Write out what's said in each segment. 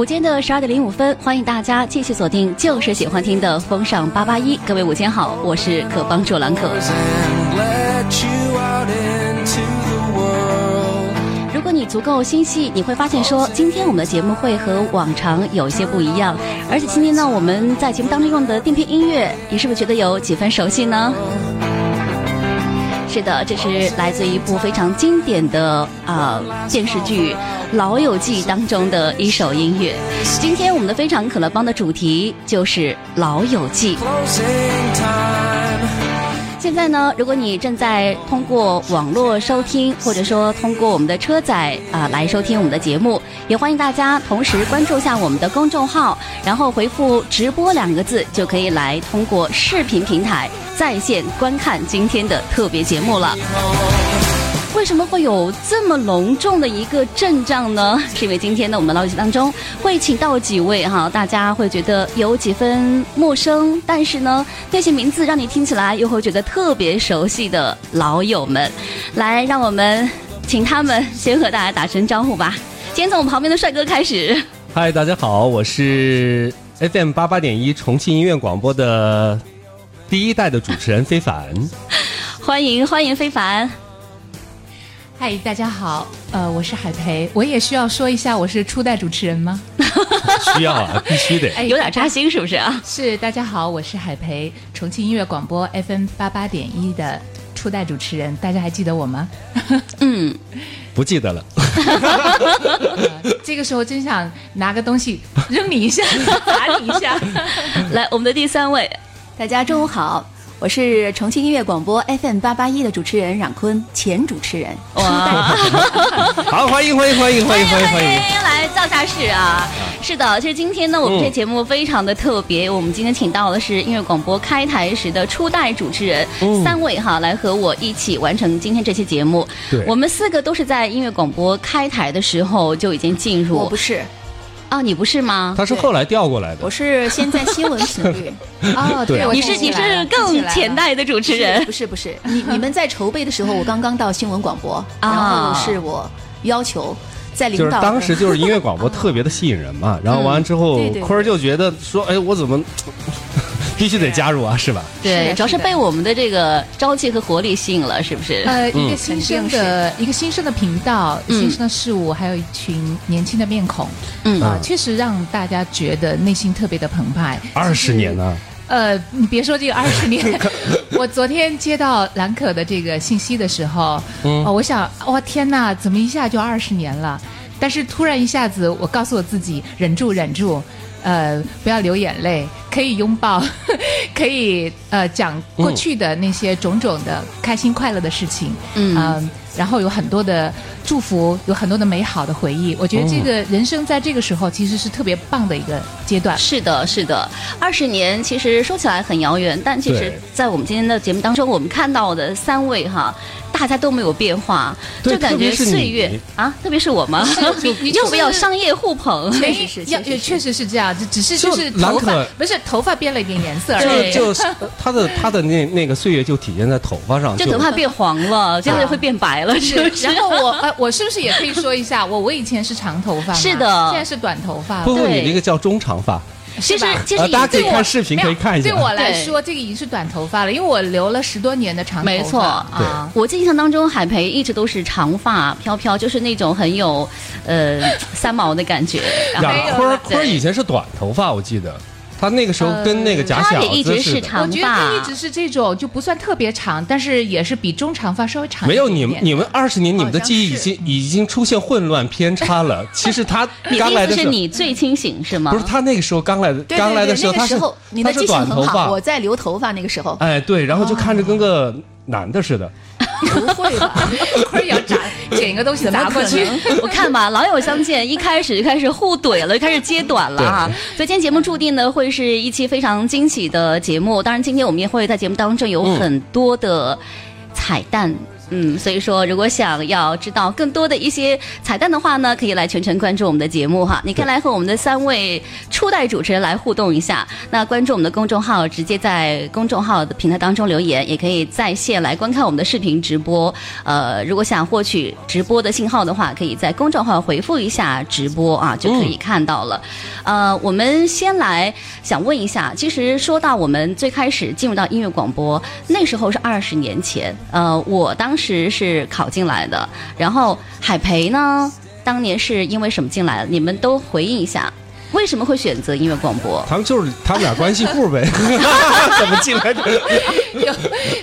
午间的十二点零五分，欢迎大家继续锁定就是喜欢听的风尚八八一。各位午间好，我是可帮助兰可。如果你足够心细，你会发现说，今天我们的节目会和往常有些不一样。而且今天呢，我们在节目当中用的电片音乐，你是不是觉得有几分熟悉呢？是的，这是来自一部非常经典的啊电视剧《老友记》当中的一首音乐。今天我们的非常可乐帮的主题就是《老友记》。现在呢，如果你正在通过网络收听，或者说通过我们的车载啊来收听我们的节目，也欢迎大家同时关注一下我们的公众号，然后回复“直播”两个字，就可以来通过视频平台在线观看今天的特别节目了。为什么会有这么隆重的一个阵仗呢？是因为今天呢，我们老友记当中会请到几位哈，大家会觉得有几分陌生，但是呢，那些名字让你听起来又会觉得特别熟悉的老友们。来，让我们请他们先和大家打声招呼吧。先从我们旁边的帅哥开始。嗨，大家好，我是 FM 八八点一重庆音乐广播的第一代的主持人非凡。欢迎欢迎非凡。嗨，大家好，呃，我是海培，我也需要说一下，我是初代主持人吗？需要啊，必须得。哎，有点扎心，是不是啊？是，大家好，我是海培，重庆音乐广播 FM 八八点一的初代主持人，大家还记得我吗？嗯，不记得了。这个时候真想拿个东西扔你一下，打你一下。来，我们的第三位，大家中午好。我是重庆音乐广播 FM 八八一的主持人冉坤，前主持人。哇，好，欢迎欢迎欢迎欢迎欢迎欢迎！来造下势啊！是的，其实今天呢，我们这节目非常的特别，我们今天请到的是音乐广播开台时的初代主持人三位哈，来和我一起完成今天这期节目。对，我们四个都是在音乐广播开台的时候就已经进入。我不是。哦，你不是吗？他是后来调过来的。我是先在新闻频率。哦，对，你是你是更前代的主持人。不是不是，你你们在筹备的时候，我刚刚到新闻广播，然后是我要求在领导。就是当时就是音乐广播特别的吸引人嘛，然后完了之后，坤儿就觉得说，哎，我怎么？必须得加入啊，是吧？对，主要是被我们的这个朝气和活力吸引了，是不是？呃，一个新生的一个新生的频道，新生的事物，还有一群年轻的面孔，嗯啊，确实让大家觉得内心特别的澎湃。二十年呢？呃，你别说这个二十年，我昨天接到兰可的这个信息的时候，哦，我想，哇，天哪，怎么一下就二十年了？但是突然一下子，我告诉我自己，忍住，忍住。呃，不要流眼泪，可以拥抱，可以呃讲过去的那些种种的开心快乐的事情，嗯，然后有很多的祝福，有很多的美好的回忆。我觉得这个人生在这个时候其实是特别棒的一个阶段。是的，是的，二十年其实说起来很遥远，但其实在我们今天的节目当中，我们看到的三位哈。大家都没有变化，就感觉岁月啊，特别是我们，要不要商业互捧？确实是，要确实是。这样，只只是就是头发不是头发变了一点颜色，而已。就是 他的他的那那个岁月就体现在头发上，就头发变黄了，这样就会变白了，是不是？然后我呃，我是不是也可以说一下，我我以前是长头发，是的，现在是短头发，不不，你那个叫中长发。其实，其实大家可以看视频，可以看一下。对我来说，这个已经是短头发了，因为我留了十多年的长头发。没错啊，我印象当中，海培一直都是长发飘飘，就是那种很有呃三毛的感觉。然后坤坤以前是短头发，我记得。他那个时候跟那个假小子是长发，我觉得他一直是这种，就不算特别长，但是也是比中长发稍微长。没有你们，你们二十年，你们的记忆已经已经出现混乱偏差了。其实他刚来的时候，是你最清醒是吗？不是，他那个时候刚来的，刚来的时候他是他是短头发，我在留头发那个时候。哎，对，然后就看着跟个男的似的。不会吧？会要砸捡一个东西砸过去？我看吧，老友相见，一开始就开始互怼了，就开始揭短了啊。所以今天节目注定呢会是一期非常惊喜的节目。当然，今天我们也会在节目当中有很多的彩蛋。嗯，嗯所以说如果想要知道更多的一些彩蛋的话呢，可以来全程关注我们的节目哈。你可以来和我们的三位初代主持人来互动一下。那关注我们的公众号，直接在公众号的平台当中留言，也可以在线来观看我们的视频直播。呃，如果想获取直播的信号的话，可以在公众号回复一下直播啊，就可以看到了。呃，我们先来想问一下，其实说到我们最开始进入到音乐广播，那时候是二十年前。呃，我当是考进来的，然后海培呢，当年是因为什么进来的？你们都回应一下，为什么会选择音乐广播？他们就是他们俩关系户呗，怎么进来的？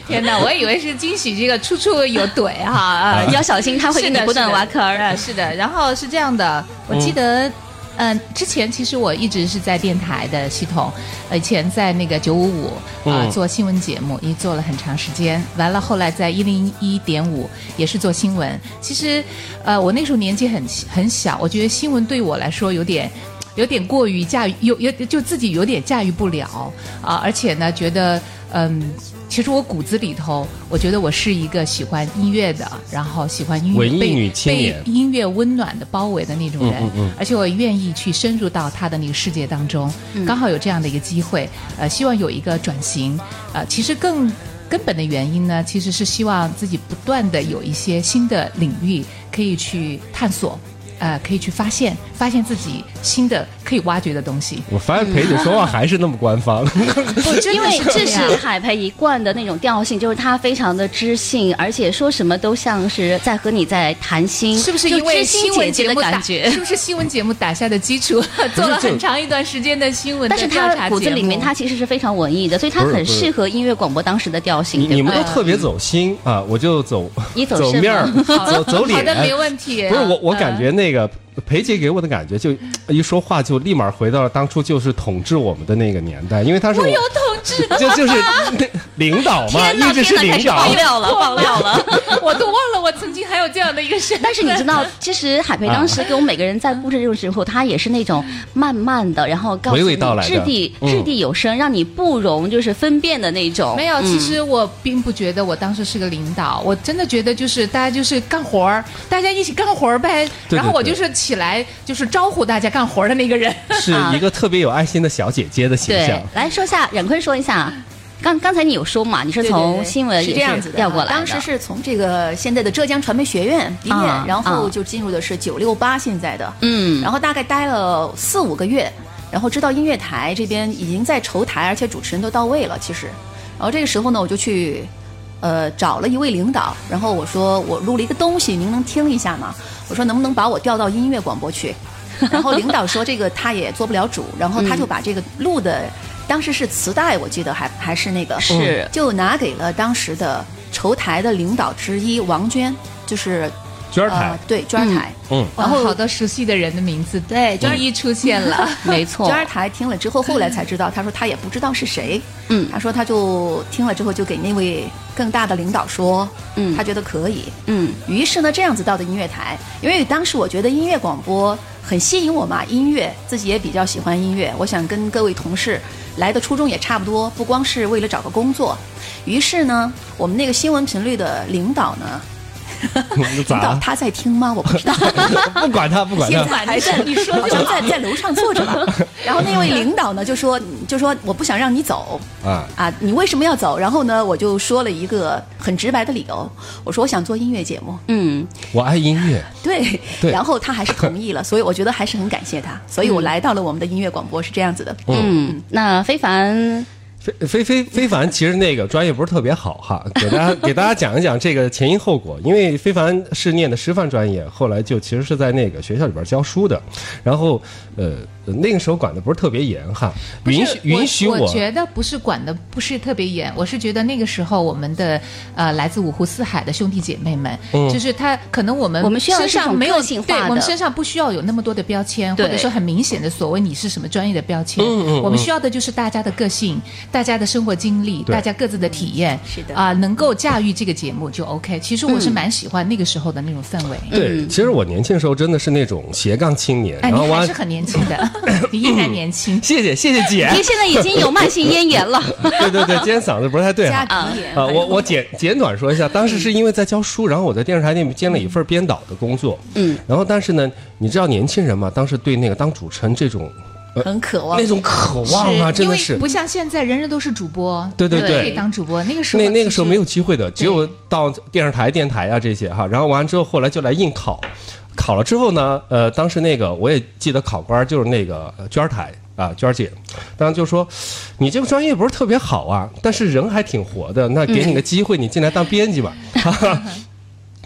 天哪，我以为是惊喜，这个处处有怼哈啊，要小心他会给你不断挖坑啊。是的，然后是这样的，我记得。嗯，之前其实我一直是在电台的系统，以前在那个九五五啊做新闻节目，也做了很长时间。完了，后来在一零一点五也是做新闻。其实，呃，我那时候年纪很很小，我觉得新闻对我来说有点有点过于驾驭，有有就自己有点驾驭不了啊，而且呢，觉得嗯。其实我骨子里头，我觉得我是一个喜欢音乐的，然后喜欢音乐被被音乐温暖的包围的那种人，而且我愿意去深入到他的那个世界当中。刚好有这样的一个机会，呃，希望有一个转型。呃，其实更根本的原因呢，其实是希望自己不断的有一些新的领域可以去探索。呃，可以去发现，发现自己新的可以挖掘的东西。我发现裴姐说话还是那么官方，因为这是海培一贯的那种调性，就是他非常的知性，而且说什么都像是在和你在谈心，是不是因为新闻节目感觉？是不是新闻节目打下的基础？做了很长一段时间的新闻，但是他骨子里面他其实是非常文艺的，所以他很适合音乐广播当时的调性。你们都特别走心啊，我就走走面儿，走走脸。好的，没问题。不是我，我感觉那个。裴姐给我的感觉，就一说话就立马回到了当初就是统治我们的那个年代，因为他是我有统治的，就就是领导嘛，一直是领导。爆料 了，爆料了，我都忘了我曾经还有这样的一个身份。但是你知道，其实海培当时给我们每个人在布置这种时候，他也是那种慢慢的，然后告诉你掷地掷地有声，让你不容就是分辨的那种。没有，其实我并不觉得我当时是个领导，我真的觉得就是大家就是干活儿，大家一起干活儿呗。然后我就是。起来就是招呼大家干活的那个人，是一个特别有爱心的小姐姐的形象。来说一下，冉坤说一下，刚刚才你有说嘛？你是从新闻是这样子调过来，当时是从这个现在的浙江传媒学院毕业，然后就进入的是九六八现在的，嗯，然后大概待了四五个月，然后知道音乐台这边已经在筹台，而且主持人都到位了，其实，然后这个时候呢，我就去。呃，找了一位领导，然后我说我录了一个东西，您能听一下吗？我说能不能把我调到音乐广播去？然后领导说这个他也做不了主，然后他就把这个录的，当时是磁带，我记得还还是那个是，就拿给了当时的筹台的领导之一王娟，就是。娟儿台。对娟儿台，嗯，然后好多熟悉的人的名字对娟一出现了，没错。娟儿台听了之后，后来才知道，他说他也不知道是谁，嗯，他说他就听了之后就给那位更大的领导说，嗯，他觉得可以，嗯，于是呢这样子到的音乐台，因为当时我觉得音乐广播很吸引我嘛，音乐自己也比较喜欢音乐，我想跟各位同事来的初衷也差不多，不光是为了找个工作，于是呢我们那个新闻频率的领导呢。领导他在听吗？我不知道，不管他，不管他，还在你说好像在在楼上坐着吧。然后那位领导呢就说就说我不想让你走啊啊！你为什么要走？然后呢我就说了一个很直白的理由，我说我想做音乐节目。嗯，我爱音乐。对，然后他还是同意了，所以我觉得还是很感谢他。所以我来到了我们的音乐广播是这样子的。嗯，那非凡。非非非凡，其实那个专业不是特别好哈，给大家给大家讲一讲这个前因后果。因为非凡是念的师范专业，后来就其实是在那个学校里边教书的，然后呃。那个时候管的不是特别严哈，允许允许我。我觉得不是管的不是特别严，我是觉得那个时候我们的呃来自五湖四海的兄弟姐妹们，就是他可能我们我们身上没有对，我们身上不需要有那么多的标签，或者说很明显的所谓你是什么专业的标签。我们需要的就是大家的个性，大大家的生活经历，大家各自的体验，是的啊，能够驾驭这个节目就 OK。其实我是蛮喜欢那个时候的那种氛围。对，其实我年轻时候真的是那种斜杠青年，哎，然后我你还是很年轻的，你依然年轻。谢谢谢谢姐，您现在已经有慢性咽炎了。对对对，今天嗓子不是太对加哈。鼻炎啊，我我简简短说一下，当时是因为在教书，然后我在电视台那边兼了一份编导的工作，嗯，然后但是呢，你知道年轻人嘛，当时对那个当主持人这种很渴望那种渴望啊，真的是不像现在人人都是主播，对对对可以当主播。那个时候那那个时候没有机会的，只有到电视台、电台啊这些哈。然后完了之后，后来就来应考，考了之后呢，呃，当时那个我也记得考官就是那个呃娟儿台啊，娟儿姐，当时就说，你这个专业不是特别好啊，但是人还挺活的，那给你个机会，你进来当编辑吧。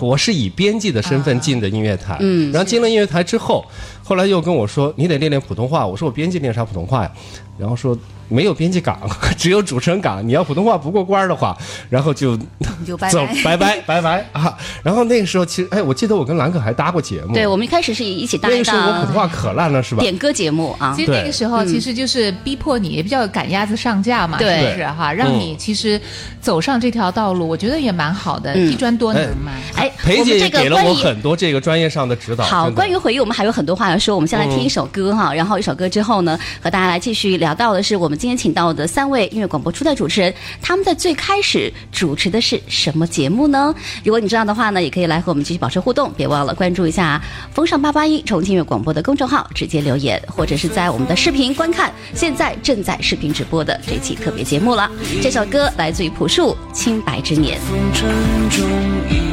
我是以编辑的身份进的音乐台，嗯，然后进了音乐台之后，后来又跟我说你得练练普通话，我说我编辑练啥普通话呀？然后说没有编辑岗，只有主持人岗，你要普通话不过关的话，然后就你就拜走拜。拜拜拜拜啊！然后那个时候其实哎，我记得我跟兰可还搭过节目，对，我们一开始是一起搭的那个时候我普通话可烂了是吧？点歌节目啊实。其实那个时候其实就是逼迫你，也比较赶鸭子上架嘛，是对不是哈？让你其实走上这条道路，我觉得也蛮好的，嗯一专多能嘛。哎，裴姐这也给了我很多这个专业上的指导。好，关于回忆，我们还有很多话要说。我们先来听一首歌哈，然后一首歌之后呢，和大家来继续聊到的是我们今天请到的三位音乐广播初代主持人，他们在最开始主持的是什么节目呢？如果你知道的话呢，也可以来和我们继续保持互动，别忘了关注一下风尚八八一重庆音乐广播的公众号，直接留言，或者是在我们的视频观看现在正在视频直播的这期特别节目了。这首歌来自于朴树《清白之年》。风尘中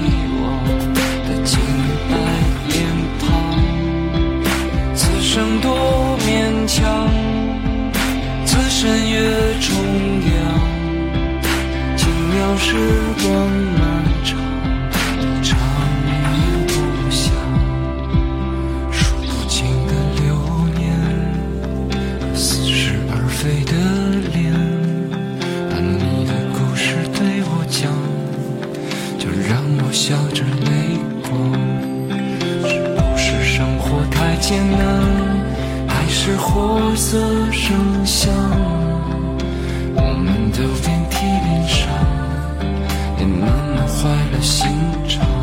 多勉强，此身越重阳，轻描时光漫长，长夜不详，数不清的流年，似是而非的脸。把你的故事对我讲，就让我笑着泪光。是不是生活太艰难，是活色生香？我们都遍体鳞伤，也慢慢坏了心肠。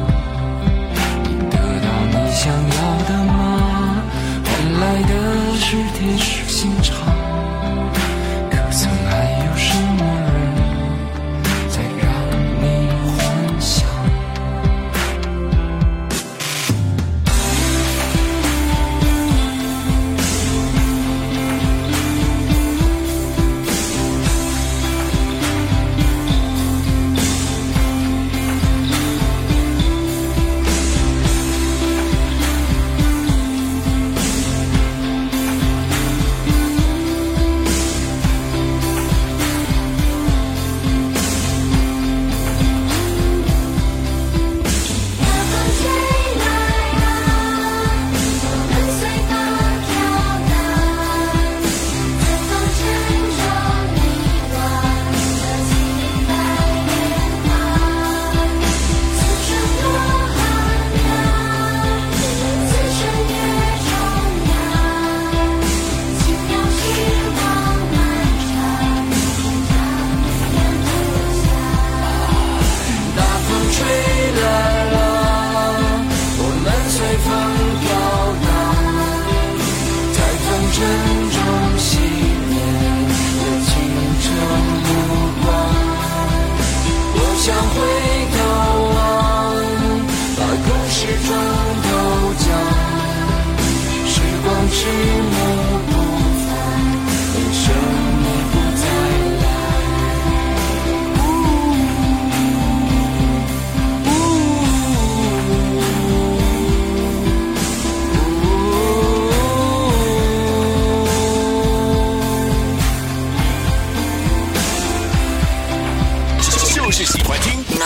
想回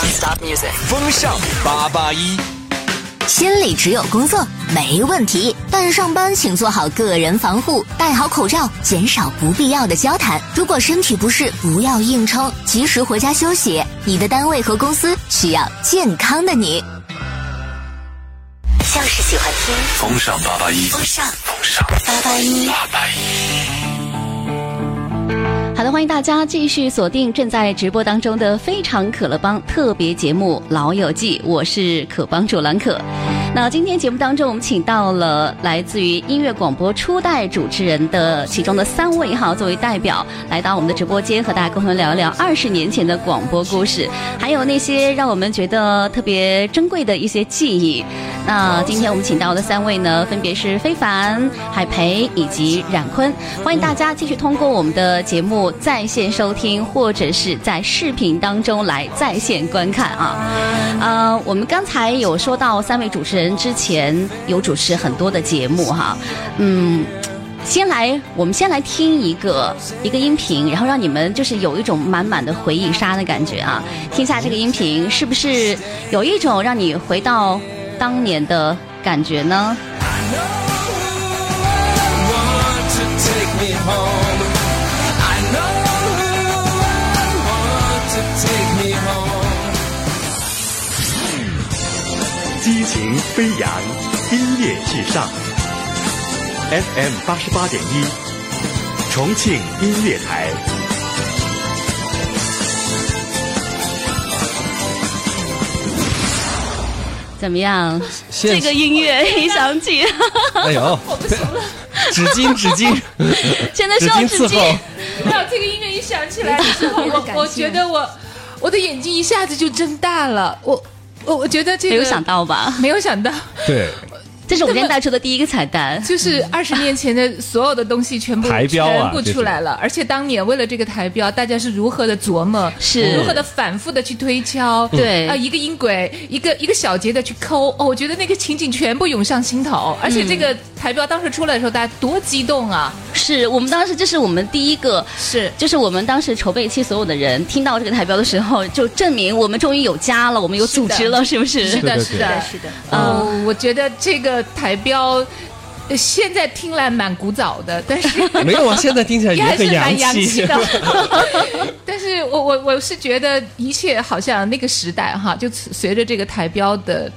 听 Non-stop music，风尚八八一。心里只有工作没问题，但上班请做好个人防护，戴好口罩，减少不必要的交谈。如果身体不适，不要硬撑，及时回家休息。你的单位和公司需要健康的你。就是喜欢听风尚八八一，风尚风尚八八一。八八一。欢迎大家继续锁定正在直播当中的《非常可乐帮》特别节目《老友记》，我是可帮主兰可。那今天节目当中，我们请到了来自于音乐广播初代主持人的其中的三位哈，作为代表来到我们的直播间，和大家共同聊聊二十年前的广播故事，还有那些让我们觉得特别珍贵的一些记忆。那今天我们请到的三位呢，分别是非凡、海培以及冉坤，欢迎大家继续通过我们的节目在线收听，或者是在视频当中来在线观看啊。呃，我们刚才有说到三位主持人人之前有主持很多的节目哈，嗯。先来，我们先来听一个一个音频，然后让你们就是有一种满满的回忆杀的感觉啊！听下这个音频，是不是有一种让你回到当年的感觉呢？want to take me home. 情飞扬，音乐至上。FM 八十八点一，重庆音乐台。怎么样？这个音乐一响起，哎呦，我不行了纸巾纸巾，现在纸需要纸巾巾伺候。。没有这个音乐一响起来的时候，我我觉得我我的眼睛一下子就睁大了。我我我觉得这个没有想到吧？没有想到，对，这是我们今天带出的第一个彩蛋。就是二十年前的所有的东西全部 台标啊全部出来了，而且当年为了这个台标，大家是如何的琢磨，是如何的反复的去推敲，对啊，一个音轨，一个一个小节的去抠，哦，我觉得那个情景全部涌上心头，而且这个台标当时出来的时候，大家多激动啊！是我们当时这是我们第一个是就是我们当时筹备期所有的人听到这个台标的时候，就证明我们终于有家了，我们有组织了，是不是？是的，是的，是的。哦，我觉得这个台标。呃现在听来蛮古早的，但是 没有啊，现在听起来也还是很蛮洋气气。的。但是我我我是觉得一切好像那个时代哈，就随着这个台标的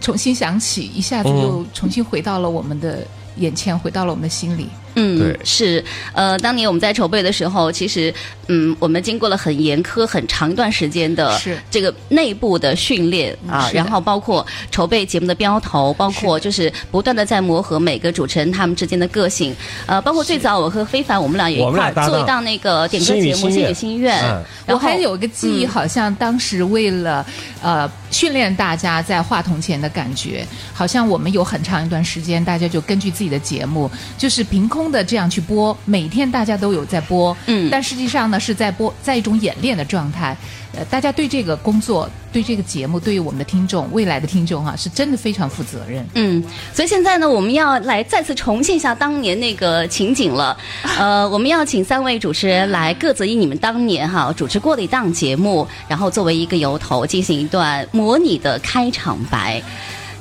重新响起，一下子又重新回到了我们的眼前，回到了我们的心里。嗯对，是，呃，当年我们在筹备的时候，其实，嗯，我们经过了很严苛、很长一段时间的是。这个内部的训练啊，然后包括筹备节目的标头，包括就是不断的在磨合每个主持人他们之间的个性，呃，包括最早我和非凡我们俩也一块做一档那个点歌节目《心心愿。语心愿》嗯。然后我还有一个记忆，好像当时为了呃训练大家在话筒前的感觉，好像我们有很长一段时间，大家就根据自己的节目，就是凭空的这样去播，每天大家都有在播，嗯但实际上呢是在播，在一种演练的状态。呃，大家对这个工作、对这个节目、对于我们的听众、未来的听众哈、是真的非常负责任。嗯，所以现在呢，我们要来再次重现一下当年那个情景了。呃，我们要请三位主持人来各自以你们当年哈主持过的一档节目，然后作为一个由头进行一段模拟的开场白。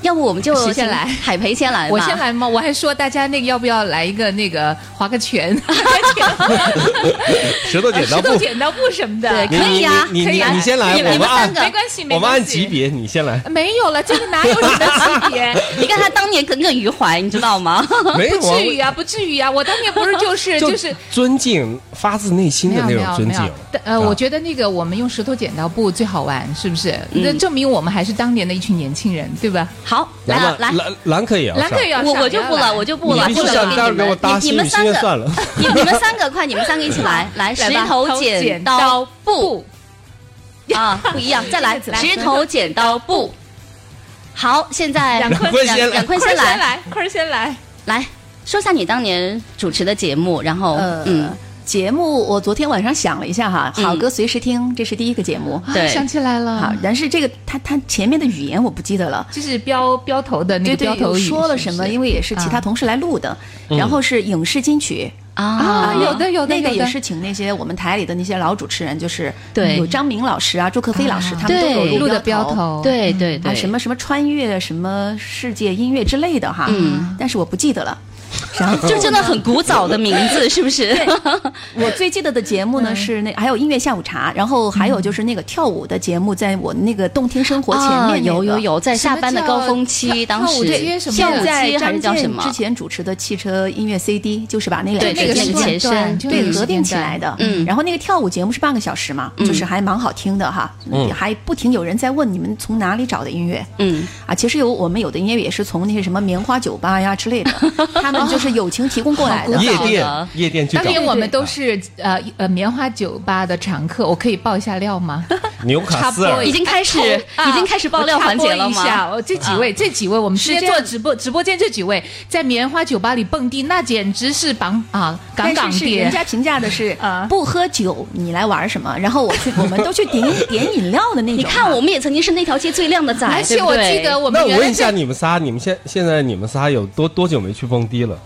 要不我们就先来海培先来吧。我先来吗？我还说大家那个要不要来一个那个划个拳，石头剪刀布石头，剪刀布什么的。对可以呀你你你可以啊你先来，你们我们按三个没关系，没我们按级别，你先来。没有了，这个哪有什么级别？你看他当年耿耿于怀，你知道吗？没有不至于啊，不至于啊！我当年不是就是就是尊敬，发自内心的那种尊敬呃，啊我觉得那个我们用石头剪刀布最好玩，是不是？那证明我们还是当年的一群年轻人，对吧？好，来来来。兰兰可以啊，蓝可以啊我我就不了，我就不了，你必须不了上，待会给我搭你们三个算了。你你们三个快，你们三个一起来，来石头剪刀布 啊，不一样，再来来石头剪刀布。好，现在冉坤冉先来坤坤先来，坤先来。来说下你当年主持的节目，然后呃，嗯，节目我昨天晚上想了一下哈，嗯。好歌随时听，这是第一个节目。对。想起来了。好了，，但是这个他他前面的语言我不记得了。就是标标头的那个标头语说了什么？因为也是其他啊。同事来录的，然后是影视金曲。啊啊，有的有的那个也是请那些我们台里的那些老主持人，就是对。有张明老师啊、朱克飞老师，啊他们都有录的标标。头，啊，对对。对，什么什么穿越、什么世界音乐之类的哈，嗯，但是我不记得了。然 后就真的很古早的名字，是不是？我最记得的节目呢是那还有音乐下午茶，然后还有就是那个跳舞的节目，在我那个动听生活前啊面、那个。有有有，在下班的高峰期，当时街什么跳舞现在还是张健叫什么？之？前主持的汽车音乐 CD，就是把那个对那个那个时间前身段对合并起来的，嗯。然后那个跳舞节目是半个小时嘛，就是还蛮好听的哈，嗯。还不停有人在问你们从哪里找的音乐，嗯，啊，其实有我们有的音乐也是从那些什么棉花酒吧呀之类的，他们就是友情提供过来的好。夜店夜店去找当年我们都是呃呃棉花酒吧的常客，我可以爆一下料吗？纽卡斯尔已经开始啊已经开始爆料环节了吗？这几位，这几位，我们之前是这样做直播直播间这几位，在棉花酒吧里蹦迪，那简直是榜啊杠杠但是是人。家评价的是 啊不喝酒，你来玩什么？然后我去，我们都去点点饮料的那种。你看，我们也曾经是那条街最靓的仔，而且我记得我们那我问一下你们仨，你们现现在你们仨有多多久没去蹦迪了？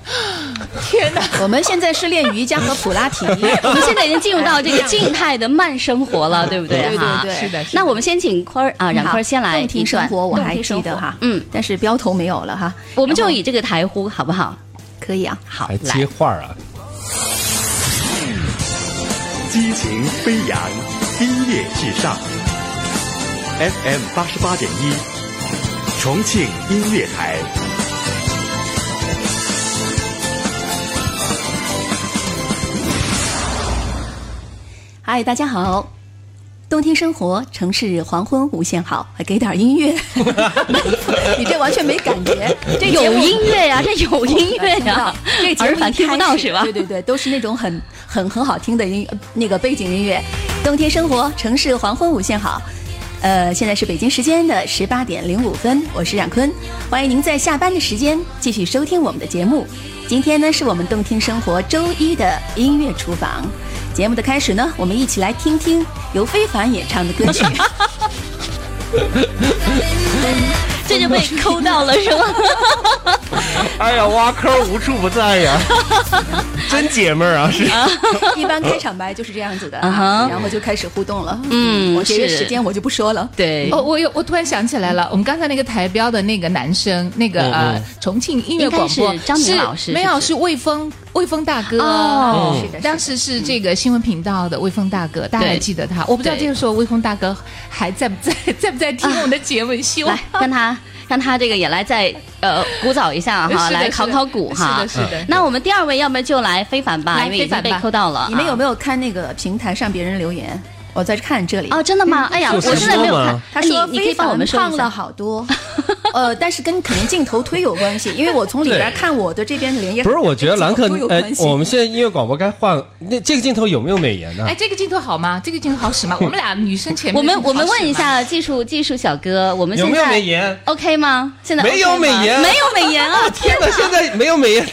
天哪，我们现在是练瑜伽和普拉提。我们现在已经进入到这个静态的慢生活了，对不对？对对对是的，那我们先请坤儿啊，冉坤儿先来动听生活，我还记得哈，嗯，但是标头没有了哈。我们就以这个台呼好不好？可以啊，好还，来接，话啊？激情飞扬，音乐至上。FM 八十八点一，重庆音乐台。嗨，大家好。冬天生活，城市黄昏无限好，还给点音乐。你这完全没感觉，这有音乐呀，这有音乐呀，这个节目一耳返听不到是吧？对对对，都是那种很很很好听的音那个背景音乐。冬天生活，城市黄昏无限好。呃，现在是北京时间的十八点零五分，我是冉坤，欢迎您在下班的时间继续收听我们的节目。今天呢，是我们动听生活周一的音乐厨房。节目的开始呢，我们一起来听听由非凡演唱的歌曲。这就被抠到了是吗？哎呀，挖坑无处不在呀，真姐们儿啊！是一般开场白就是这样子的，啊然后就开始互动了。嗯我节约时间我就不说了。对哦，我有，我突然想起来了，我们刚才那个台标的那个男生，那个嗯呃嗯重庆音乐广播张明老师没有是魏峰，魏峰大哥哦是的当时是这个新闻频道的魏峰大哥，大家还记得他？我不知道这个时候魏峰大哥还在不在，在不在听我们的节目？希望让 他让他这个也来再呃鼓捣一下哈，来考考古哈。是的，是的。那我们第二位，要么就来非凡吧，因为已经被非凡被抠到了。你们有没有？看那个平台上别人留言？我在看这里。哦，真的吗？哎呀，我就是现在没有看。他说哎你你可以非凡胖了。好多，呃，但是跟可能镜头推有关系，因为我从里边看我的这边脸也不是？我觉得兰克跟镜头，有哎关，系我们现在音乐广播该换那这个镜头有没有美颜呢哎，？这个镜头好吗？这个镜头好使吗？我们俩女生前面我们我们问一下技术技术小哥，我们有没有现在美颜？OK 吗？现在没有美颜没有美颜啊！天哪，现在没有美颜。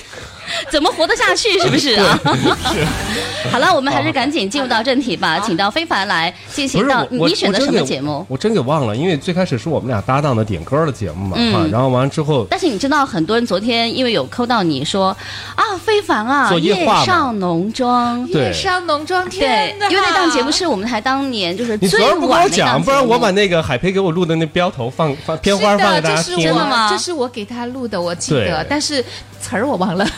怎么活得下去？是不是啊？好了，我们还是赶紧进入到正题吧，请到非凡来进行到你选择什么节目？我真给忘了，因为最开始是我们俩搭档的点歌的节目嘛，嗯啊，然后完了之后，但是你知道，很多人昨天因为有扣到你说啊，非凡啊，做夜上浓妆。对夜上浓妆，对天，哪！因为那档节目是我们台当年就是最你昨儿不跟我讲，晚的档节目，不然我把那个海培给我录的那标头放放片花放给，大家听这是我。真的吗这是我给他录的，我记得，但是词儿我忘了。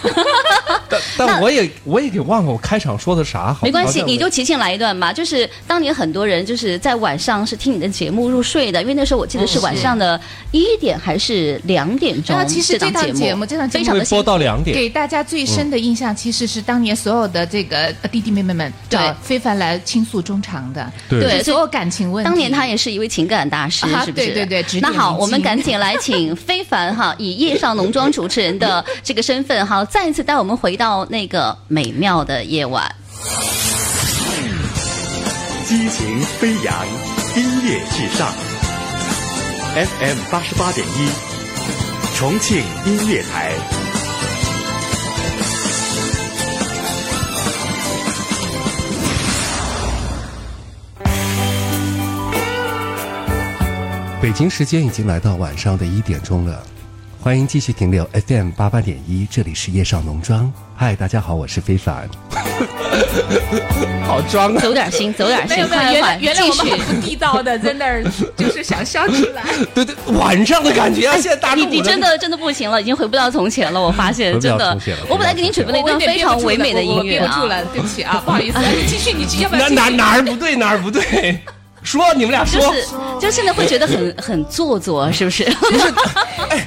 但但我也我也给忘了我开场说的啥，好没关系，你就即兴来一段吧。就是当年很多人就是在晚上是听你的节目入睡的，因为那时候我记得是晚上的一点还是两点钟。然后其实这档档节目，这档节目非常的播到两点。给大家最深的印象，其实是当年所有的这个呃弟弟妹妹们对找非凡来倾诉衷肠的，对对所有感情问题。当年他也是一位情感大师，啊是不是？对对对那好，我们赶紧来请非凡哈，以夜上浓妆主持人的这 个身份哈，再一次带我们回到那个美妙的夜晚。激情飞扬，音乐至上。FM 八十八点一，重庆音乐台。北京时间已经来到晚上的一点钟了，欢迎继续停留 FM 八八点一，这里是夜少农庄。嗨，大家好，我是非凡。好装啊！走点心，走点心，没有没有，原来快快原来我们很。不地道的，在那儿就是想笑出来。对 对，晚上的感觉啊！现在大你你真的真的不行了，已经回不到从前了。我发现 真的我本来给你准备了一段非常唯美的音乐啊憋不住，了，对不起啊，不好意思，你继续，你继续，要不要哪？哪哪儿不对哪儿不对？说你们俩说，就是就现在会觉得很很做作，是不是？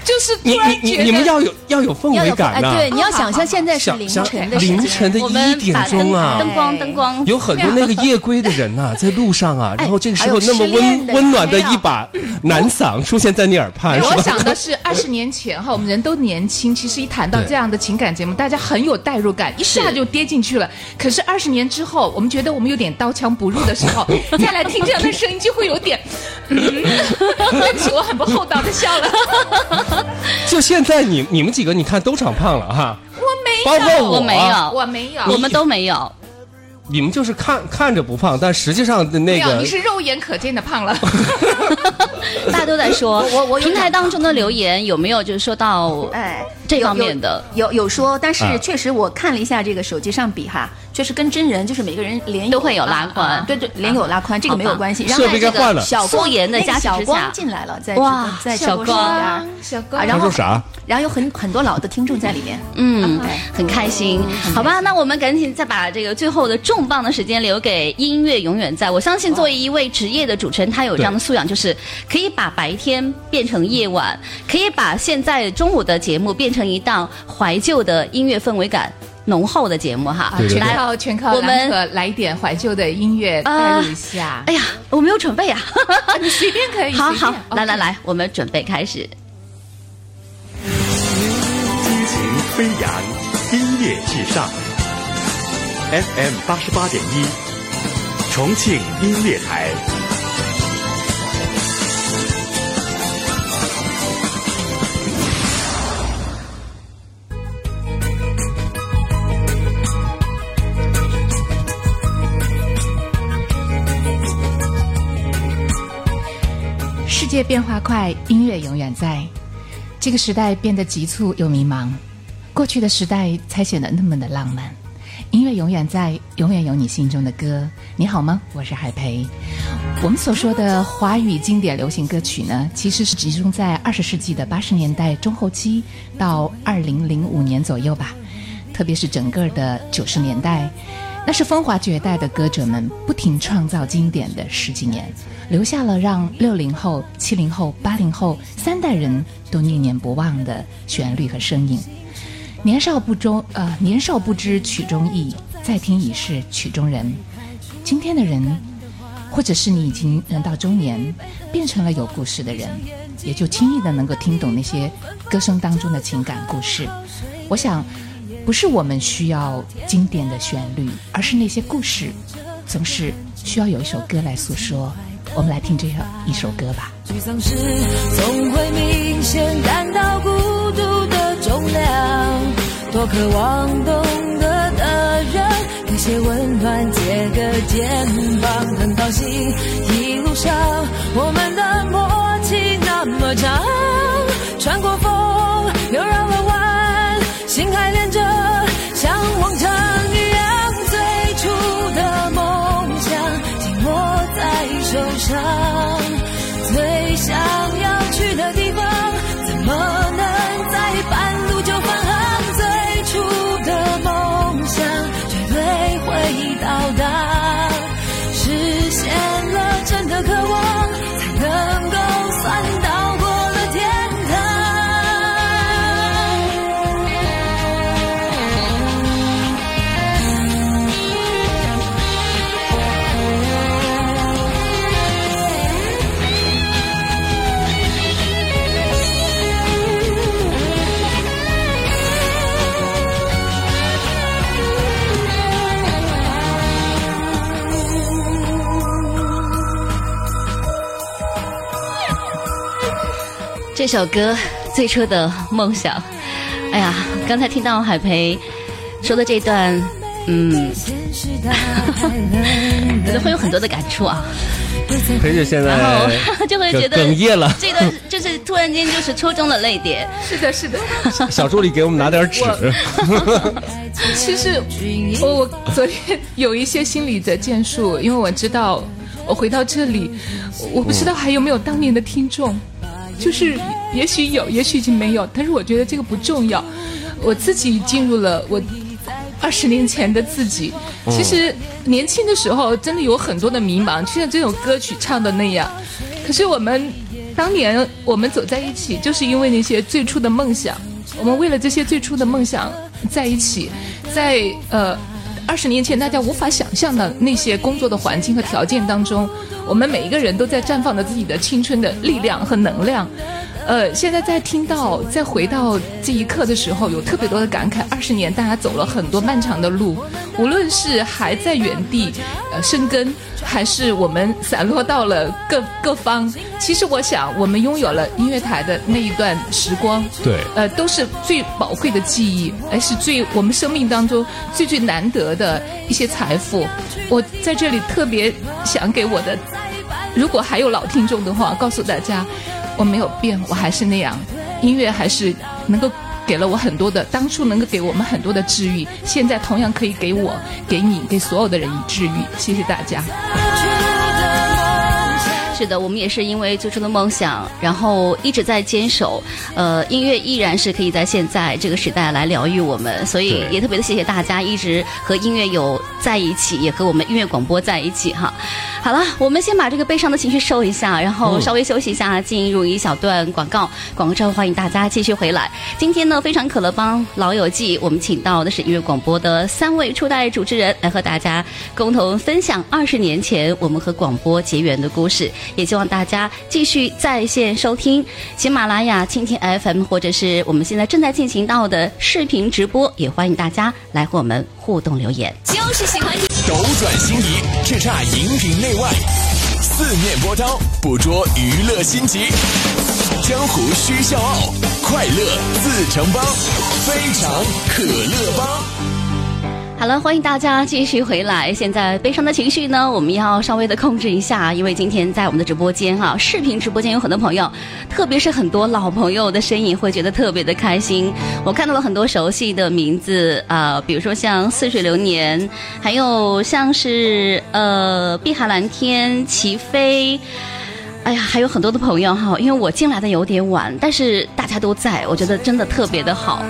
就是你 突然觉得你你你们要有要有氛围感呐、对，你要想象现在是凌想想晨的凌晨的我一点钟啊，灯光灯光。有很多那个夜归的人呐、在路上啊，然后这个时候那么温温暖的一把男嗓出现在你耳畔，是我？想的是，二十年前哈，我们人都年轻，其实一谈到这样的情感节目，大家很有代入感，一下就跌进去了。可是二十年之后，我们觉得我们有点刀枪不入的时候，再来听这样的声音，就会有点，嗯，对不起，我很不厚道的笑了。就现在你你们几个你看都长胖了哈，我没有，包括我我没有，我没有，我们都没有。你们就是看看着不胖，但实际上的那没有，个你是肉眼可见的胖了。大家都在说，我我平台当中的留言有没有就是说到哎，这方面的？有有有说，但是啊。确实我看了一下这个手机上比哈，确实跟真人就是每个人脸都会有拉宽。啊对对，脸有拉宽，这个没有关系。然后设备该换了。小光素颜的加小光进来了，在哇在小直播室里边。小光。啊，然后他说啥？然后有很很多老的听众在里面。嗯，很开心。好吧，那我们赶紧再把这个最后的重磅的时间留给音乐永远在。我相信，作为一位职业的主持人，他有这样的素养，就是可以把白天变成夜晚，可以把现在中午的节目变成一档怀旧的音乐氛围感浓厚的节目哈。对对对全靠全靠我们兰可来一点怀旧的音乐带入一下。哎呀，我没有准备啊。你随便可以，好好，来来来，我们准备开始。激情飞扬，音乐至上。FM 八十八点一，重庆音乐台。界变化快，音乐永远在。这个时代变得急促又迷茫，过去的时代才显得那么的浪漫。音乐永远在，永远有你心中的歌。你好吗？我是海培。我们所说的华语经典流行歌曲呢，其实是集中在二十世纪的八十年代中后期到二零零五年左右吧，特别是整个的九十年代，那是风华绝代的歌者们不停创造经典的十几年，留下了让六零后、七零后、八零后三代人都念念不忘的旋律和声音。年少不中，呃，年少不知曲中意，再听已是曲中人。今天的人，或者是你已经人到中年，变成了有故事的人，也就轻易的能够听懂那些歌声当中的情感故事。我想，不是我们需要经典的旋律，而是那些故事，总是需要有一首歌来诉说。我们来听这样一首歌吧。沮丧时，总会明显感到孤独的重量。多渴望懂得的人，给些温暖，借个肩膀，很高兴一路上我们的默契那么长，穿过风，又绕了上，这首歌《最初的梦想》，哎呀，刚才听到海培说的这段嗯，可能会有很多的感触啊。裴姐现在，然后就会觉得哽咽了。这段就是突然间就是抽中的泪点。是的，是的。小助理给我们拿点纸。其实我我昨天有一些心理的建树，因为我知道我回到这里，我不知道还有没有当年的听众，就是也许有，也许已经没有，但是我觉得这个不重要。我自己进入了我。二十年前的自己，其实年轻的时候真的有很多的迷茫，就像这首歌曲唱的那样。可是我们当年我们走在一起，就是因为那些最初的梦想。我们为了这些最初的梦想在一起，在呃二十年前大家无法想象的那些工作的环境和条件当中，我们每一个人都在绽放着自己的青春的力量和能量。呃，现在在听到再回到这一刻的时候，有特别多的感慨。二十年，大家走了很多漫长的路，无论是还在原地呃生根，还是我们散落到了各各方。其实，我想我们拥有了音乐台的那一段时光，对，呃，都是最宝贵的记忆，而是最我们生命当中最最难得的一些财富。我在这里特别想给我的，如果还有老听众的话，告诉大家。我没有变，我还是那样，音乐还是能够给了我很多的，当初能够给我们很多的治愈，现在同样可以给我、给你、给所有的人以治愈。谢谢大家。是的，我们也是因为最初的梦想，然后一直在坚守。呃，音乐依然是可以在现在这个时代来疗愈我们，所以也特别的谢谢大家一直和音乐有在一起，也和我们音乐广播在一起哈。好了，我们先把这个悲伤的情绪收一下，然后稍微休息一下，进入一小段广告。广告之后欢迎大家继续回来。今天呢，非常可乐帮老友记，我们请到的是音乐广播的三位初代主持人，来和大家共同分享二十年前我们和广播结缘的故事。也希望大家继续在线收听喜马拉雅、蜻蜓 FM，或者是我们现在正在进行到的视频直播，也欢迎大家来和我们互动留言。就是喜欢斗转星移，叱咤荧屏内外，四面波涛，捕捉娱乐心情。江湖需笑傲，快乐自成帮，非常可乐帮。好了，欢迎大家继续回来。现在悲伤的情绪呢，我们要稍微的控制一下，因为今天在我们的直播间哈，视频直播间有很多朋友，特别是很多老朋友的身影，会觉得特别的开心。我看到了很多熟悉的名字啊，比如说像似水流年，还有像是呃碧海蓝天、齐飞。哎呀，还有很多的朋友哈，因为我进来的有点晚，但是大家都在，我觉得真的特别的好。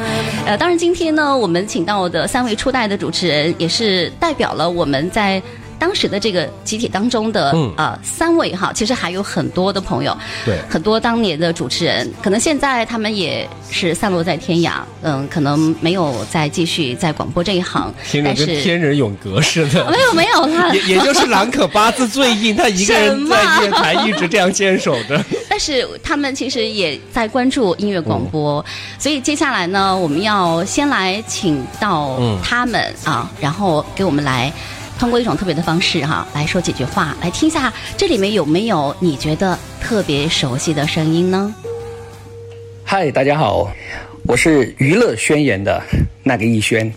呃，当然今天呢，我们请到的三位初代的主持人，也是代表了我们在。当时的这个集体当中的呃三位哈，其实还有很多的朋友，对，很多当年的主持人，可能现在他们也是散落在天涯，嗯，可能没有再继续在广播这一行，但是天人永隔似的，没有没有他，也也就是兰可八字最硬，他一个人在电台一直这样坚守着。但是他们其实也在关注音乐广播，所以接下来呢，我们要先来请到他们啊，然后给我们来。通过一种特别的方式哈来说几句话，来听一下这里面有没有你觉得特别熟悉的声音呢？嗨，大家好，我是娱乐宣言的那个逸轩。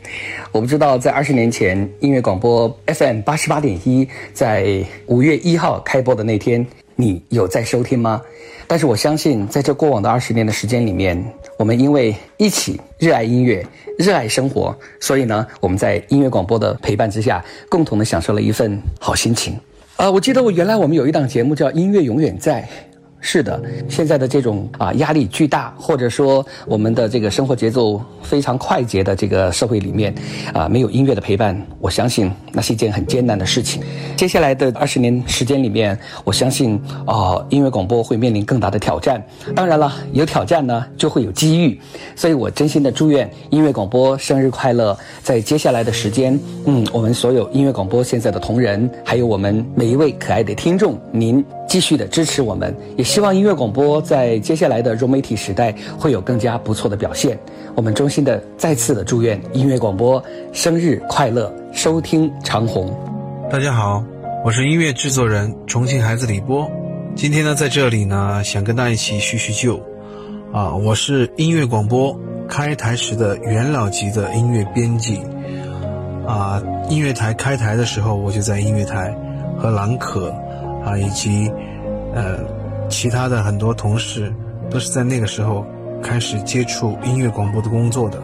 我不知道在二十年前音乐广播 FM 八十八点一在五月一号开播的那天，你有在收听吗？但是我相信，在这过往的二十年的时间里面，我们因为一起热爱音乐、热爱生活，所以呢，我们在音乐广播的陪伴之下，共同的享受了一份好心情。啊，我记得我原来我们有一档节目叫《音乐永远在》。是的，现在的这种啊压力巨大，或者说我们的这个生活节奏非常快捷的这个社会里面，啊没有音乐的陪伴，我相信那是一件很艰难的事情。接下来的二十年时间里面，我相信啊音乐广播会面临更大的挑战。当然了，有挑战呢就会有机遇，所以我真心的祝愿音乐广播生日快乐！在接下来的时间，嗯，我们所有音乐广播现在的同仁，还有我们每一位可爱的听众，您。继续的支持我们，也希望音乐广播在接下来的融媒体时代会有更加不错的表现。我们衷心的再次的祝愿音乐广播生日快乐，收听长虹。大家好，我是音乐制作人重庆孩子李波，今天呢在这里呢想跟大家一起叙叙旧。啊，我是音乐广播开台时的元老级的音乐编辑。啊，音乐台开台的时候，我就在音乐台和郎可啊以及呃其他的很多同事，都是在那个时候开始接触音乐广播的工作的。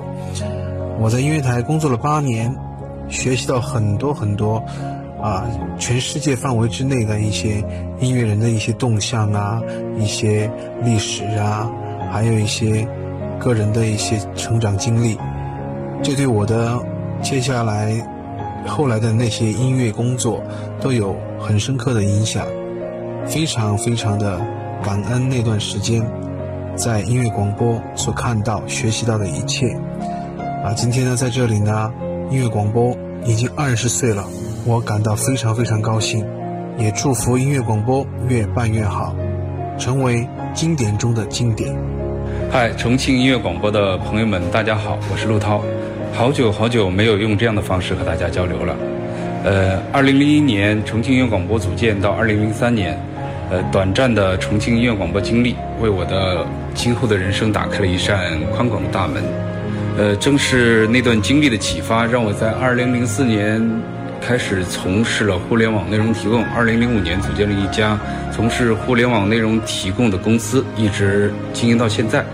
我在音乐台工作了八年，学习到很多很多啊全世界范围之内的一些音乐人的一些动向啊，一些历史啊，还有一些个人的一些成长经历，这对我的接下来后来的那些音乐工作都有很深刻的影响，非常非常的感恩那段时间在音乐广播所看到、学习到的一切。啊，今天呢，在这里呢，音乐广播已经二十岁了，我感到非常非常高兴，也祝福音乐广播越办越好，成为经典中的经典。嗨，重庆音乐广播的朋友们，大家好，我是陆涛，好久好久没有用这样的方式和大家交流了。呃，二零零一年重庆音乐广播组建到二零零三年，呃，短暂的重庆音乐广播经历，为我的今后的人生打开了一扇宽广的大门。呃，正是那段经历的启发，让我在二零零四年开始从事了互联网内容提供。二零零五年组建了一家从事互联网内容提供的公司，一直经营到现在。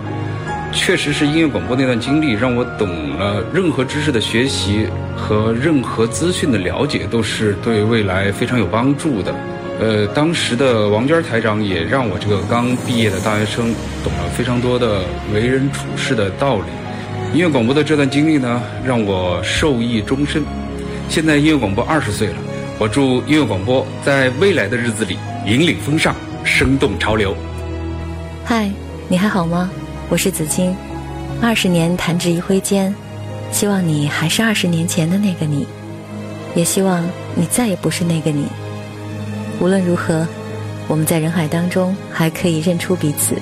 确实是音乐广播那段经历，让我懂了任何知识的学习和任何资讯的了解都是对未来非常有帮助的。呃，当时的王娟台长也让我这个刚毕业的大学生懂了非常多的为人处事的道理。音乐广播的这段经历呢，让我受益终身。现在音乐广播二十岁了，我祝音乐广播在未来的日子里引领风尚，生动潮流。嗨，你还好吗？我是子清。二十年弹指一挥间，希望你还是二十年前的那个你，也希望你再也不是那个你。无论如何，我们在人海当中还可以认出彼此。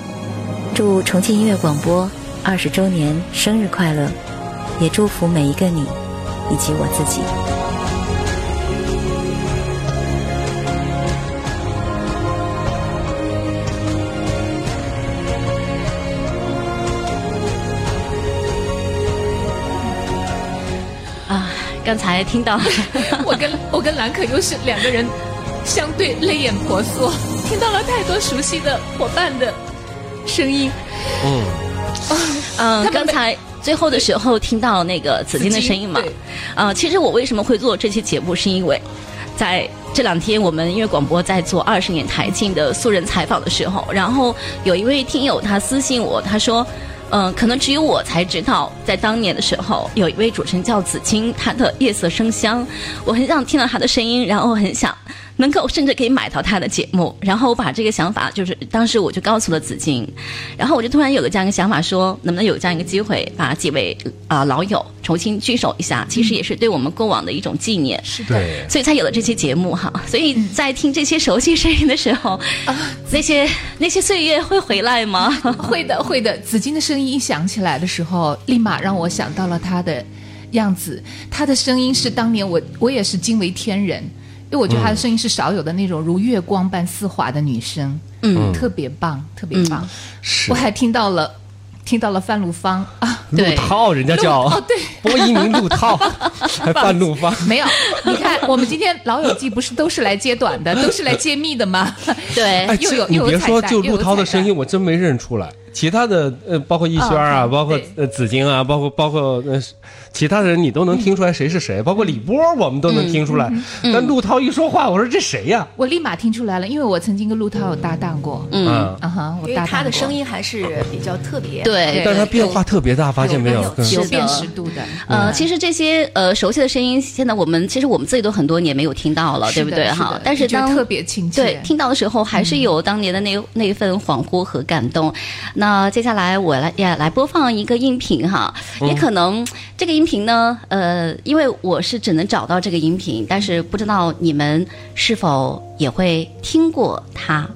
祝重庆音乐广播。二十周年生日快乐！也祝福每一个你，以及我自己。刚才听到，我跟我跟兰可又是两个人相对泪眼婆娑，听到了太多熟悉的伙伴的声音。嗯。嗯，刚才最后的时候听到那个紫金的声音嘛？啊，其实我为什么会做这期节目，是因为在这两天我们音乐广播在做二十年台庆的素人采访的时候，然后有一位听友他私信我，他说，嗯，可能只有我才知道，在当年的时候，有一位主持人叫子清，他的夜色生香，我很想听到他的声音，然后很想。能够甚至可以买到他的节目，然后我把这个想法，就是当时我就告诉了紫金，然后我就突然有了这样一个想法，说能不能有这样一个机会，把几位啊老友重新聚首一下，其实也是对我们过往的一种纪念，是的，所以才有了这期节目哈。所以在听这些熟悉声音的时候，啊，那些那些岁月会回来吗？会的，会的。紫金的声音一响起来的时候，立马让我想到了他的样子，他的声音是当年我我也是惊为天人。因为我觉得她的声音是少有的那种如月光般丝滑的女声，嗯，特别棒，特别棒。是，我还听到了，听到了范陆芳。啊，陆涛，人家叫哦，对，播音名陆涛，还 范陆芳。没有，你看，我们今天老友记不是都是来揭短的，都是来揭秘的吗？对，又有你别说，就陆涛的声音，我真没认出来。其他的呃，包括逸轩啊，包括呃紫金啊，包括包括呃其他的人，你都能听出来谁是谁。包括李波，我们都能听出来。但陆涛一说话，我说这谁呀？我立马听出来了，因为我曾经跟陆涛有搭档过。嗯啊哈，我搭档他的声音还是比较特别。对，但是他变化特别大，发现没有？有辨识度的。呃，其实这些呃熟悉的声音，现在我们其实我们自己都很多年没有听到了，对不对哈？但是当特别亲切，对听到的时候，还是有当年的那那份恍惚和感动。那接下来。我来也来播放一个音频哈，也可能这个音频呢，呃，因为我是只能找到这个音频，但是不知道你们是否也会听过它。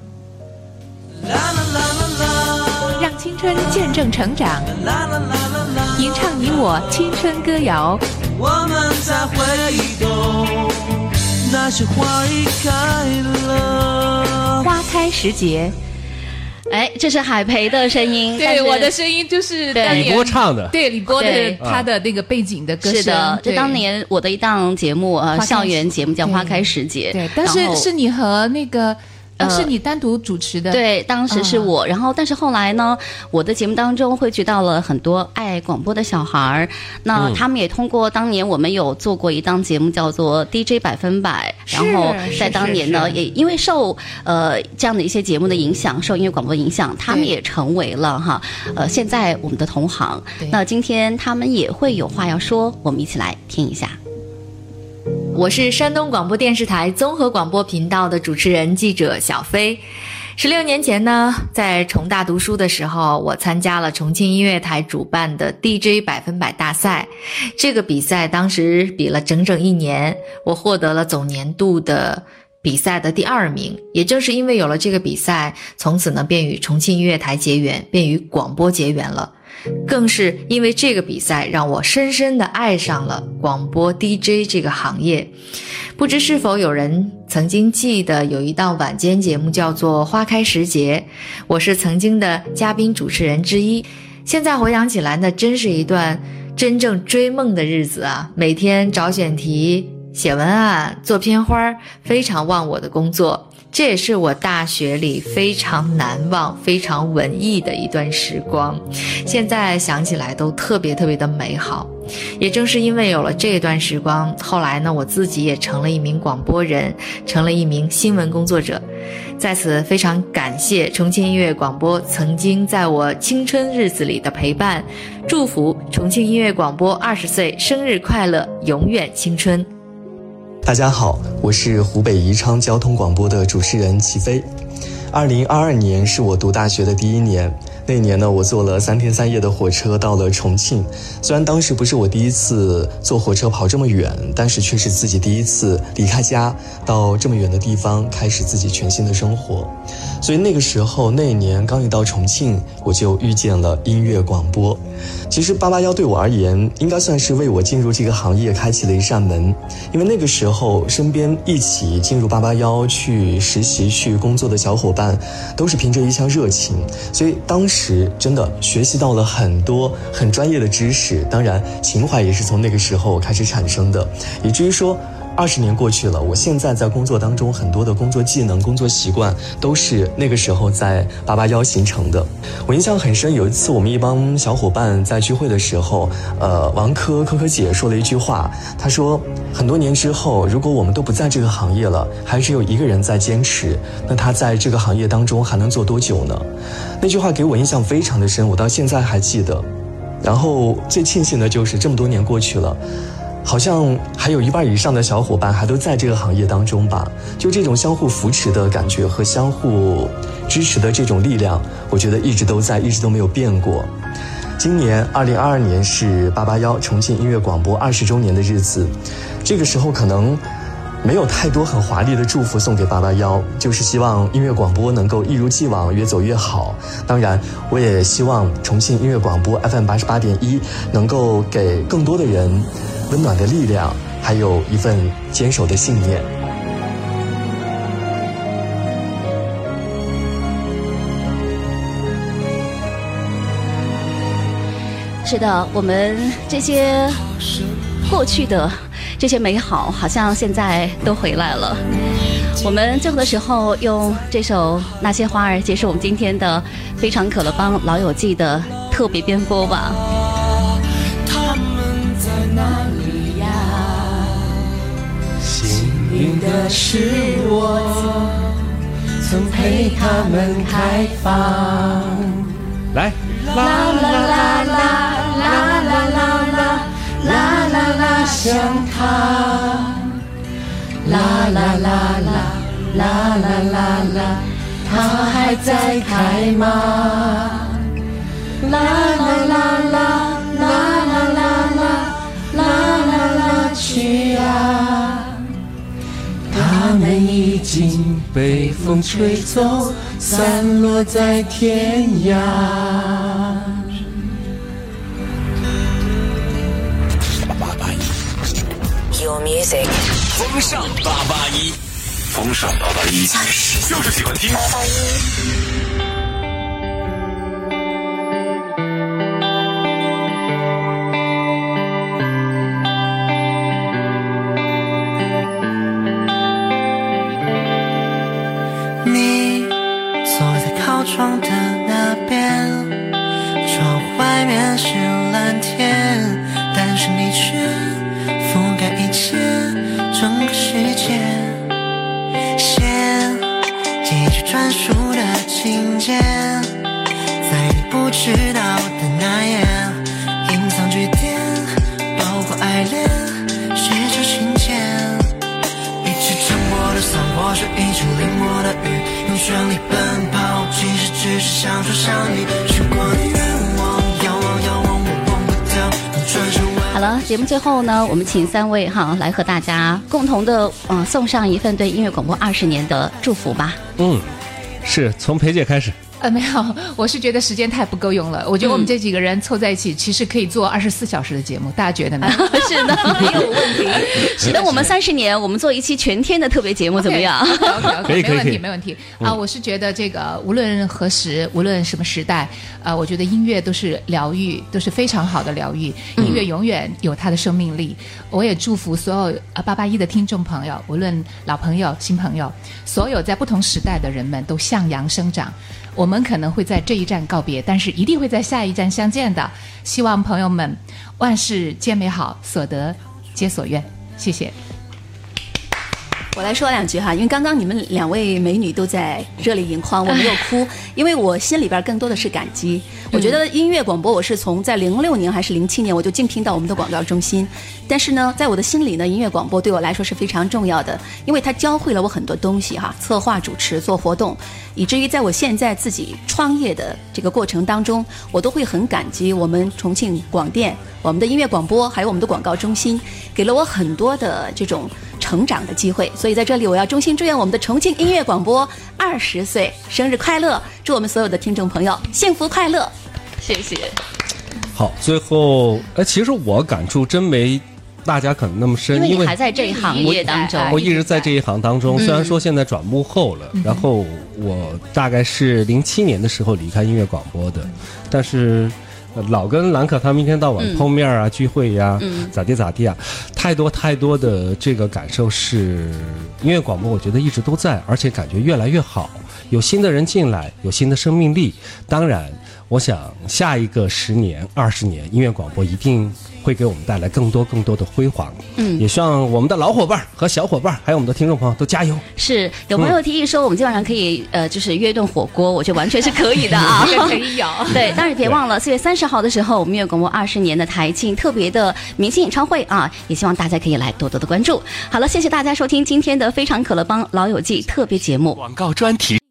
让青春见证成长，吟唱你我青春歌谣。我们在回头，那些花已开了。花开时节。哎，这是海培的声音，对，我的声音就是李波唱的，对，李波的他的那个背景的歌声。是的，这当年我的一档节目呃，校园节目叫《花开时节》，对，但是是你和那个。呃，是你单独主持的，对，当时是我。然后，但是后来呢，我的节目当中汇聚到了很多爱广播的小孩儿，那他们也通过当年我们有做过一档节目叫做 DJ 百分百，然后在当年呢，也因为受呃这样的一些节目的影响，受音乐广播影响，他们也成为了哈呃现在我们的同行。那今天他们也会有话要说，我们一起来听一下。我是山东广播电视台综合广播频道的主持人、记者小飞。十六年前呢，在重大读书的时候，我参加了重庆音乐台主办的 DJ 百分百大赛。这个比赛当时比了整整一年，我获得了总年度的比赛的第二名。也正是因为有了这个比赛，从此呢，便与重庆音乐台结缘，便与广播结缘了。更是因为这个比赛，让我深深的爱上了广播 DJ 这个行业。不知是否有人曾经记得有一档晚间节目叫做《花开时节》，我是曾经的嘉宾主持人之一。现在回想起来，那真是一段真正追梦的日子啊！每天找选题、写文案、做片花，非常忘我的工作。这也是我大学里非常难忘、非常文艺的一段时光，现在想起来都特别特别的美好。也正是因为有了这段时光，后来呢，我自己也成了一名广播人，成了一名新闻工作者。在此非常感谢重庆音乐广播曾经在我青春日子里的陪伴，祝福重庆音乐广播二十岁生日快乐，永远青春。大家好，我是湖北宜昌交通广播的主持人齐飞。二零二二年是我读大学的第一年。那年呢，我坐了三天三夜的火车到了重庆。虽然当时不是我第一次坐火车跑这么远，但是却是自己第一次离开家到这么远的地方，开始自己全新的生活。所以那个时候，那一年刚一到重庆，我就遇见了音乐广播。其实八八幺对我而言，应该算是为我进入这个行业开启了一扇门。因为那个时候，身边一起进入八八幺去实习、去工作的小伙伴，都是凭着一腔热情，所以当时真的学习到了很多很专业的知识。当然，情怀也是从那个时候开始产生的，以至于说。二十年过去了，我现在在工作当中很多的工作技能、工作习惯都是那个时候在八八幺形成的。我印象很深，有一次我们一帮小伙伴在聚会的时候，呃，王珂珂珂姐说了一句话，她说：“很多年之后，如果我们都不在这个行业了，还只有一个人在坚持，那他在这个行业当中还能做多久呢？”那句话给我印象非常的深，我到现在还记得。然后最庆幸的就是这么多年过去了。好像还有一半以上的小伙伴还都在这个行业当中吧？就这种相互扶持的感觉和相互支持的这种力量，我觉得一直都在，一直都没有变过。今年二零二二年是八八幺重庆音乐广播二十周年的日子，这个时候可能没有太多很华丽的祝福送给八八幺，就是希望音乐广播能够一如既往越走越好。当然，我也希望重庆音乐广播 FM 八十八点一能够给更多的人。温暖的力量，还有一份坚守的信念。是的，我们这些过去的这些美好，好像现在都回来了。我们最后的时候，用这首《那些花儿》结束我们今天的非常可乐帮老友记的特别编播吧。的是我，曾陪他们开放。来，啦啦啦啦啦啦啦啦啦啦啦，像他。啦啦啦啦啦啦啦啦，他还在开吗？啦啦啦啦啦啦啦啦啦啦，去啊！他们已经被风吹走，散落在天涯。八八一，Your music，风尚八八一，风尚八八一，就是喜欢听。八八一。是蓝天，但是你却覆盖一切，整个世界。写，几句专属的情节，在你不知道的那夜，隐藏句点，包括爱恋，写着信间。一起撑过的伞，或是一起淋过的雨，用全力奔跑，其实只是想说想你。许过。节目最后呢，我们请三位哈来和大家共同的嗯送上一份对音乐广播二十年的祝福吧。嗯，是从裴姐开始。呃，没有，我是觉得时间太不够用了。我觉得我们这几个人凑在一起，其实可以做二十四小时的节目，大家觉得呢？是的，没有问题。使得我们三十年，我们做一期全天的特别节目，怎么样？可以，没问题，没问题。啊，我是觉得这个无论何时，无论什么时代，呃，我觉得音乐都是疗愈，都是非常好的疗愈。音乐永远有它的生命力。我也祝福所有呃八八一的听众朋友，无论老朋友、新朋友，所有在不同时代的人们都向阳生长。我们可能会在这一站告别，但是一定会在下一站相见的。希望朋友们万事皆美好，所得皆所愿。谢谢。我来说两句哈，因为刚刚你们两位美女都在热泪盈眶，我没有哭，因为我心里边更多的是感激。我觉得音乐广播，我是从在零六年还是零七年我就竞聘到我们的广告中心，但是呢，在我的心里呢，音乐广播对我来说是非常重要的，因为它教会了我很多东西哈，策划、主持、做活动，以至于在我现在自己创业的这个过程当中，我都会很感激我们重庆广电、我们的音乐广播，还有我们的广告中心，给了我很多的这种成长的机会。所以在这里，我要衷心祝愿我们的重庆音乐广播二十岁生日快乐！祝我们所有的听众朋友幸福快乐！谢谢。好，最后，哎，其实我感触真没大家可能那么深，因为你还在这一行业当中，我一直在这一行当中。虽然说现在转幕后了，然后我大概是零七年的时候离开音乐广播的，但是老跟兰可他们一天到晚碰面啊、聚会呀，咋地咋地啊，太多太多的这个感受是音乐广播，我觉得一直都在，而且感觉越来越好，有新的人进来，有新的生命力，当然。我想下一个十年、二十年，音乐广播一定会给我们带来更多、更多的辉煌。嗯，也希望我们的老伙伴和小伙伴，还有我们的听众朋友都加油。是有朋友提议说，我们今晚上可以呃，就是约顿火锅，我觉得完全是可以的啊，可以有。对，但是别忘了四月三十号的时候，我们音乐广播二十年的台庆特别的明星演唱会啊，也希望大家可以来多多的关注。好了，谢谢大家收听今天的非常可乐帮老友记特别节目广告专题。